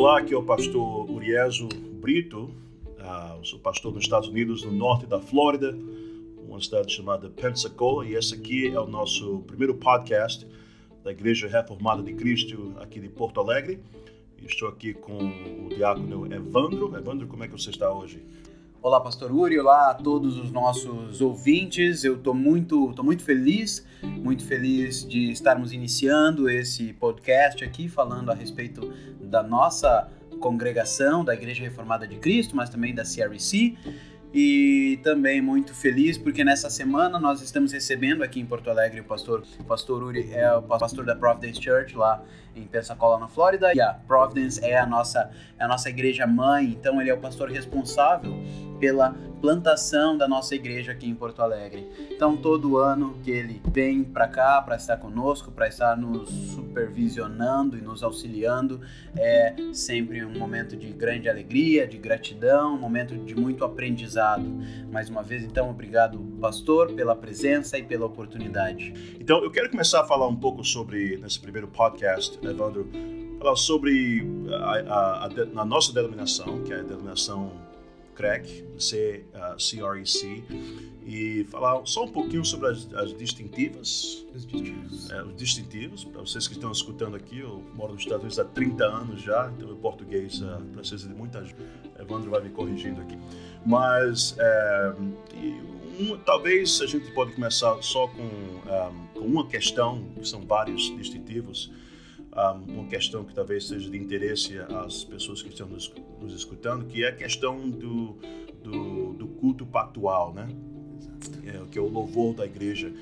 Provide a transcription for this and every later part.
Olá, aqui é o pastor Urieso Brito, uh, sou pastor nos Estados Unidos, no norte da Flórida, uma cidade chamada Pensacola, e esse aqui é o nosso primeiro podcast da Igreja Reformada de Cristo aqui de Porto Alegre. Estou aqui com o diácono Evandro. Evandro, como é que você está hoje? Olá, Pastor Uri, olá a todos os nossos ouvintes. Eu estou muito, tô muito feliz, muito feliz de estarmos iniciando esse podcast aqui, falando a respeito da nossa congregação, da Igreja Reformada de Cristo, mas também da CRC. E também muito feliz porque nessa semana nós estamos recebendo aqui em Porto Alegre o pastor, o pastor Uri é o pastor da Providence Church lá em Pensacola, na Flórida. E a Providence é a nossa, é a nossa igreja mãe, então ele é o pastor responsável pela plantação da nossa igreja aqui em Porto Alegre. Então, todo ano que ele vem para cá para estar conosco, para estar nos supervisionando e nos auxiliando, é sempre um momento de grande alegria, de gratidão, um momento de muito aprendizado. Mais uma vez, então, obrigado, pastor, pela presença e pela oportunidade. Então, eu quero começar a falar um pouco sobre, nesse primeiro podcast, Evandro, falar sobre a, a, a, a nossa denominação, que é a denominação CREC, C, uh, CREC, e falar só um pouquinho sobre as, as distintivas. Os distintivos. É, os distintivos. Para vocês que estão escutando aqui, eu moro nos Estados Unidos há 30 anos já, então o português uh, precisa de muita ajuda. Evandro vai me corrigindo aqui. Mas, é, um, talvez a gente pode começar só com, um, ah, com uma questão, que são vários distintivos, uma questão que talvez seja de interesse às pessoas que estão nos, nos escutando, que é a questão do, do, do culto pactual, né? É, que é o louvor da igreja.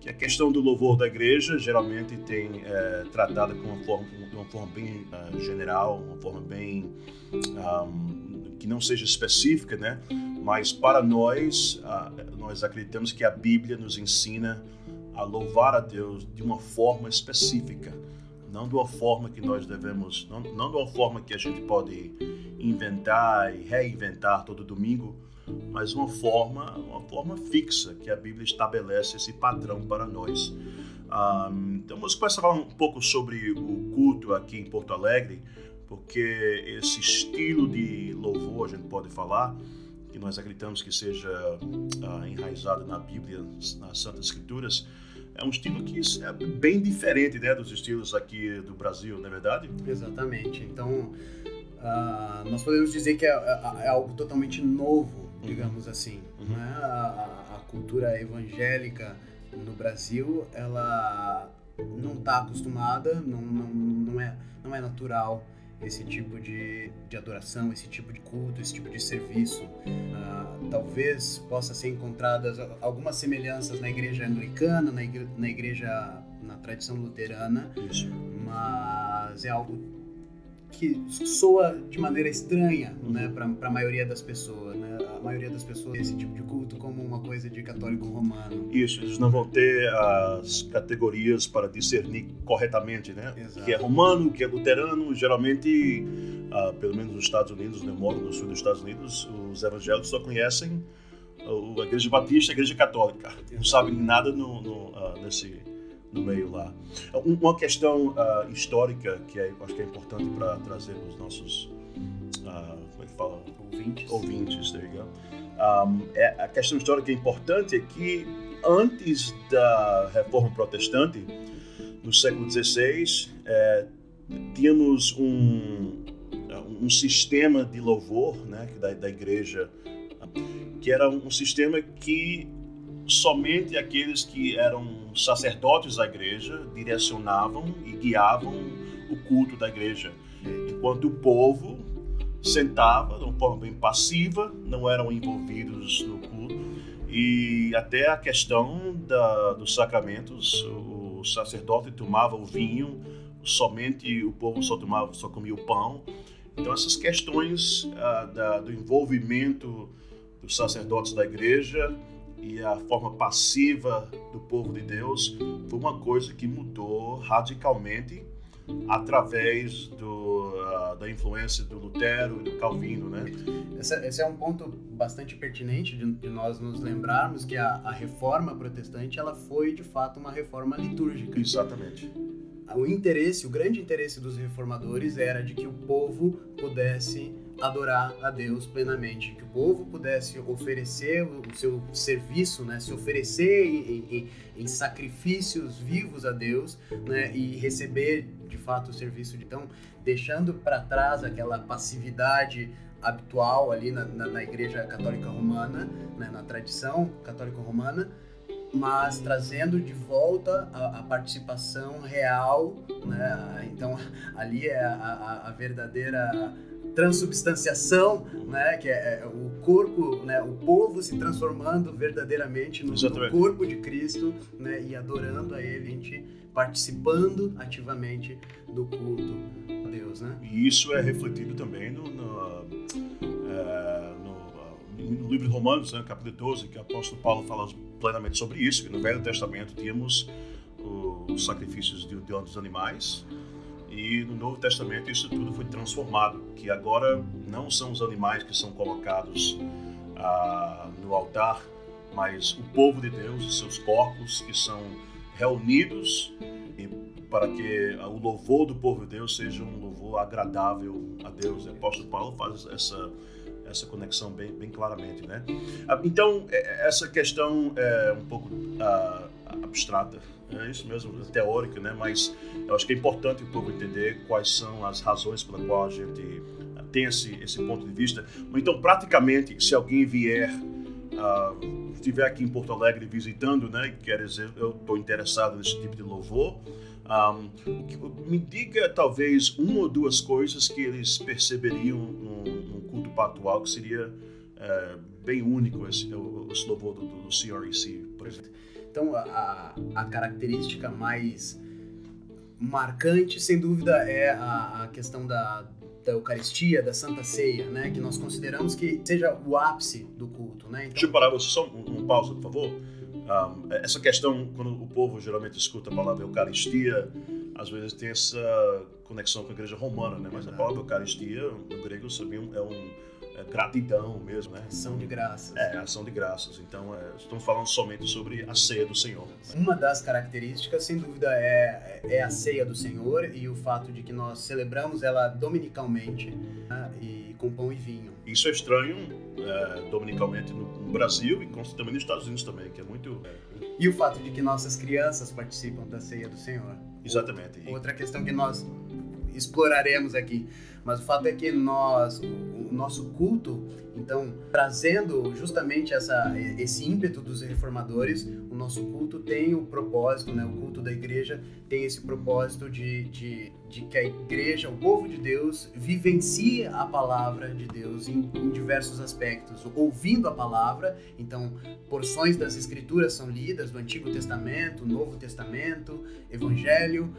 Que a questão do louvor da igreja geralmente tem é, tratada com uma forma, de uma forma bem uh, general, uma forma bem um, que não seja específica, né? Mas para nós, uh, nós acreditamos que a Bíblia nos ensina a louvar a Deus de uma forma específica não de uma forma que nós devemos, não, não de uma forma que a gente pode inventar e reinventar todo domingo, mas uma forma, uma forma fixa que a Bíblia estabelece esse padrão para nós. Um, então vamos começar a falar um pouco sobre o culto aqui em Porto Alegre, porque esse estilo de louvor, a gente pode falar, que nós acreditamos que seja uh, enraizado na Bíblia, nas Santas Escrituras, é um estilo que é bem diferente né, dos estilos aqui do Brasil, não é verdade? Exatamente. Então, uh, nós podemos dizer que é, é, é, algo totalmente novo, uhum. digamos uhum. assim. Uhum. Né? A, a, cultura evangélica no Brasil, ela não está acostumada, não, não, não, é, não é natural esse tipo de, de adoração, esse tipo de culto, esse tipo de serviço. Uh, talvez possa ser encontradas algumas semelhanças na igreja anglicana, na igreja, na, igreja, na tradição luterana, Isso. mas é algo que soa de maneira estranha né, para a maioria das pessoas. Né? A maioria das pessoas esse tipo de culto como uma coisa de católico romano. Isso, eles não vão ter as categorias para discernir corretamente, né? Exato. que é romano, que é luterano. Geralmente, uh, pelo menos nos Estados Unidos, né, eu moro no sul dos Estados Unidos, os evangélicos só conhecem a Igreja Batista e a Igreja Católica. Exato. Não sabem nada no, no uh, nesse no meio lá. Uma questão uh, histórica que é, acho que é importante para trazer os nossos uh, como é que fala ouvintes, ouvintes there you go. Um, é, a questão histórica importante é que antes da Reforma Protestante no século XVI é, tínhamos um um sistema de louvor né da, da igreja que era um sistema que somente aqueles que eram sacerdotes da igreja direcionavam e guiavam o culto da igreja, enquanto o povo sentava de uma forma bem passiva, não eram envolvidos no culto e até a questão da, dos sacramentos, o sacerdote tomava o vinho, somente o povo só tomava, só comia o pão. Então essas questões uh, da, do envolvimento dos sacerdotes da igreja e a forma passiva do povo de Deus foi uma coisa que mudou radicalmente através do, uh, da influência do Lutero e do Calvino, né? Esse, esse é um ponto bastante pertinente de, de nós nos lembrarmos que a, a, reforma protestante ela foi de fato uma reforma litúrgica. Exatamente. o interesse, o grande interesse dos reformadores era de que o povo pudesse adorar a Deus plenamente, que o povo pudesse oferecer o seu serviço, né, se oferecer em, em, em sacrifícios vivos a Deus, né, e receber de fato o serviço então deixando para trás aquela passividade habitual ali na, na, na Igreja Católica Romana, né, na tradição católica romana, mas trazendo de volta a, a participação real, né? Então ali é a, a, a verdadeira transubstanciação, né, que é, é o corpo, né, o povo se transformando verdadeiramente no, no, corpo de Cristo, né, e adorando a Ele, a gente participando ativamente do culto a Deus, né? E isso é refletido também no, no, é, no, no livro de Romanos, né, capítulo 12, que o apóstolo Paulo fala plenamente sobre isso, que no Velho Testamento tínhamos os sacrifícios de, de dos animais, e no Novo Testamento isso tudo foi transformado, que agora não são os animais que são colocados ah, no altar, mas o povo de Deus, os seus corpos que são reunidos para que o louvor do povo de Deus seja um louvor agradável a Deus. O apóstolo Paulo faz essa essa conexão bem, bem claramente, né? Ah, então é, essa questão é um pouco uh, abstrata, é isso mesmo, teórica, né? Mas eu acho que é importante o povo entender quais são as razões pela qual a gente tem esse, esse ponto de vista. Então, praticamente, se alguém vier, uh, estiver aqui em Porto Alegre visitando, né? Quer dizer, eu estou interessado nesse tipo de louvor. Um, me diga talvez uma ou duas coisas que eles perceberiam num, culto pactual que seria uh, bem único esse, esse louvor do, do CREC, por exemplo. Então, a, a característica mais marcante, sem dúvida, é a, a questão da, da Eucaristia, da Santa Ceia, né? Que nós consideramos que seja o ápice do culto, né? Então... Deixa eu parar você só um, um pausa, por favor. Um, essa questão, quando o povo geralmente escuta a palavra Eucaristia, às vezes tem essa conexão com a igreja romana, né? Mas a palavra Eucaristia, no grego, é um é, gratidão mesmo, né? Ação de graças. É, ação de graças. Então, é, estamos falando somente sobre a ceia do Senhor. Uma das características, sem dúvida, é, é a ceia do Senhor e o fato de que nós celebramos ela dominicalmente né? e com pão e vinho. Isso é estranho é, dominicalmente no, no, Brasil e também nos Estados Unidos também, que é muito... E o fato de que nossas crianças participam da ceia do Senhor. Exatamente. Outra questão que nós exploraremos aqui. Mas o fato é que nós, o nosso culto, então, trazendo justamente essa, esse ímpeto dos reformadores, o nosso culto tem o propósito, né? o culto da igreja tem esse propósito de, de, de que a igreja, o povo de Deus, vivencie a palavra de Deus em, em diversos aspectos, ouvindo a palavra, então, porções das escrituras são lidas, do Antigo Testamento, Novo Testamento, Evangelho,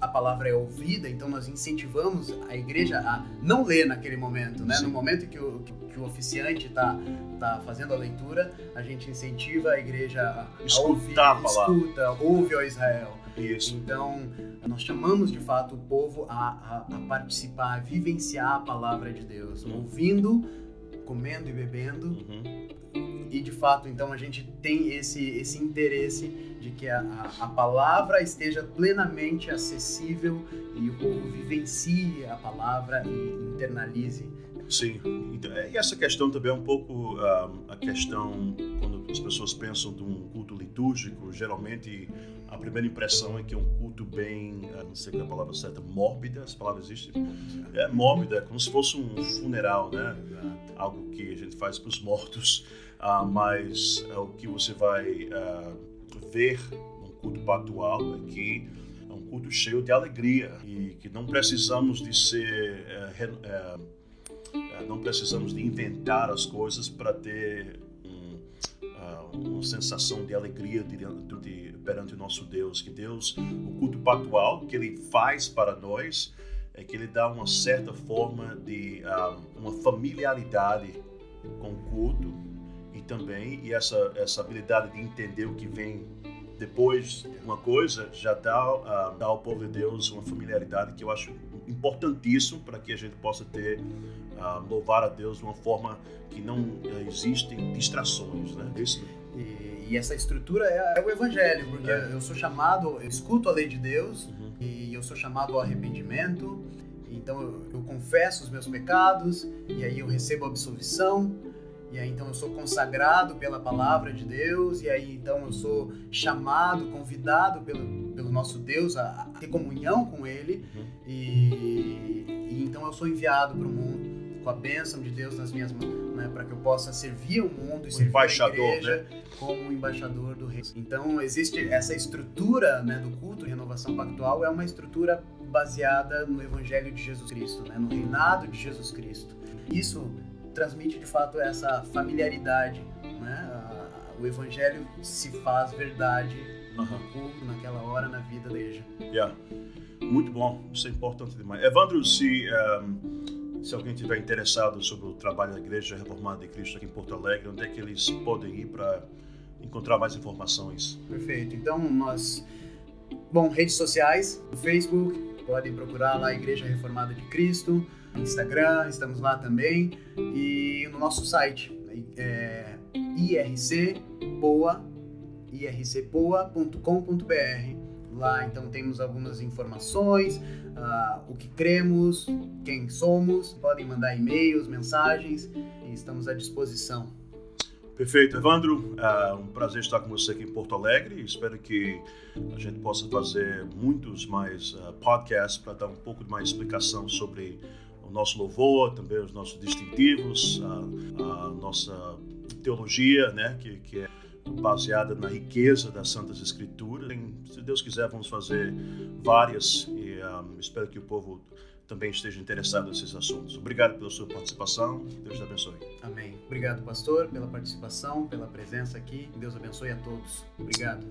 a palavra é ouvida, então nós incentivamos a igreja a não ler naquele momento, né? Sim. No momento que o, que, o oficiante está tá fazendo a leitura, a gente incentiva a igreja a, a ouvir, a escuta, ouve, ó Israel. Isso. Então, nós chamamos de fato o povo a, a, a participar, a vivenciar a palavra de Deus, uhum. ouvindo, comendo e bebendo. Uhum. E de fato, então a gente tem esse, esse interesse de que a, a, a, palavra esteja plenamente acessível e o povo vivencie a palavra e internalize. Sim, então, é, e essa questão também é um pouco uh, a questão quando as pessoas pensam de um culto litúrgico, geralmente a primeira impressão é que é um culto bem, uh, não sei qual é a palavra certa, mórbida, essa palavra existe? É mórbida, é como se fosse um funeral, né? Algo que a gente faz para os mortos, uh, mas o que você vai ver no culto pactual aqui é um culto cheio de alegria e que não precisamos de ser é, é, é, não precisamos de inventar as coisas para ter uma sensação de alegria de, de, perante o nosso Deus que Deus o culto pactual que Ele faz para nós é que Ele dá uma certa forma de ah, uma familiaridade com o culto e também e essa essa habilidade de entender o que vem depois uma coisa já dá uh, dá ao povo de Deus uma familiaridade que eu acho importantíssimo para que a gente possa ter uh, louvar a Deus de uma forma que não uh, existem distrações, né? Isso. E, e essa estrutura é, é, o evangelho, porque é. eu sou chamado, eu escuto a lei de Deus, uhum. e eu sou chamado ao arrependimento. Então eu, eu confesso os meus pecados e aí eu recebo absolvição. E aí então eu sou consagrado pela palavra de Deus, e aí então eu sou chamado, convidado pelo, pelo nosso Deus a, a ter comunhão com Ele, e, e, então eu sou enviado para o mundo com a bênção de Deus nas minhas mãos, né, para que eu possa servir o mundo e o servir embaixador, a igreja né? como embaixador do rei. Então existe essa estrutura né, do culto de renovação pactual é uma estrutura baseada no Evangelho de Jesus Cristo, né, no reinado de Jesus Cristo. Isso transmite de fato essa familiaridade, né? o Evangelho se faz verdade uhum. no naquela hora, na vida da igreja. Yeah. Muito bom, isso é importante demais. Evandro, se um se alguém tiver interessado sobre o trabalho da Igreja Reformada de Cristo aqui em Porto Alegre, onde é que eles podem ir para encontrar mais informações? Perfeito. Então, nós. Bom, redes sociais, Facebook, podem procurar lá Igreja Reformada de Cristo, Instagram, estamos lá também, e no nosso site, é ircpoa, ircpoa.com.br. Lá então temos algumas informações, uh, o que cremos, quem somos. Podem mandar e-mails, mensagens e estamos à disposição. Perfeito, Evandro. É um prazer estar com você aqui em Porto Alegre. Espero que a gente possa fazer muitos mais uh, podcasts para dar um pouco de mais explicação sobre o nosso louvor, também os nossos distintivos, a, a nossa teologia, né, que, que é baseada na riqueza das Santas Escrituras. Se Deus quiser, vamos fazer várias e um, espero que o povo também esteja interessado nesses assuntos. Obrigado pela sua participação. Deus te abençoe. Amém. Obrigado, pastor, pela participação, pela presença aqui. Deus abençoe a todos. Obrigado.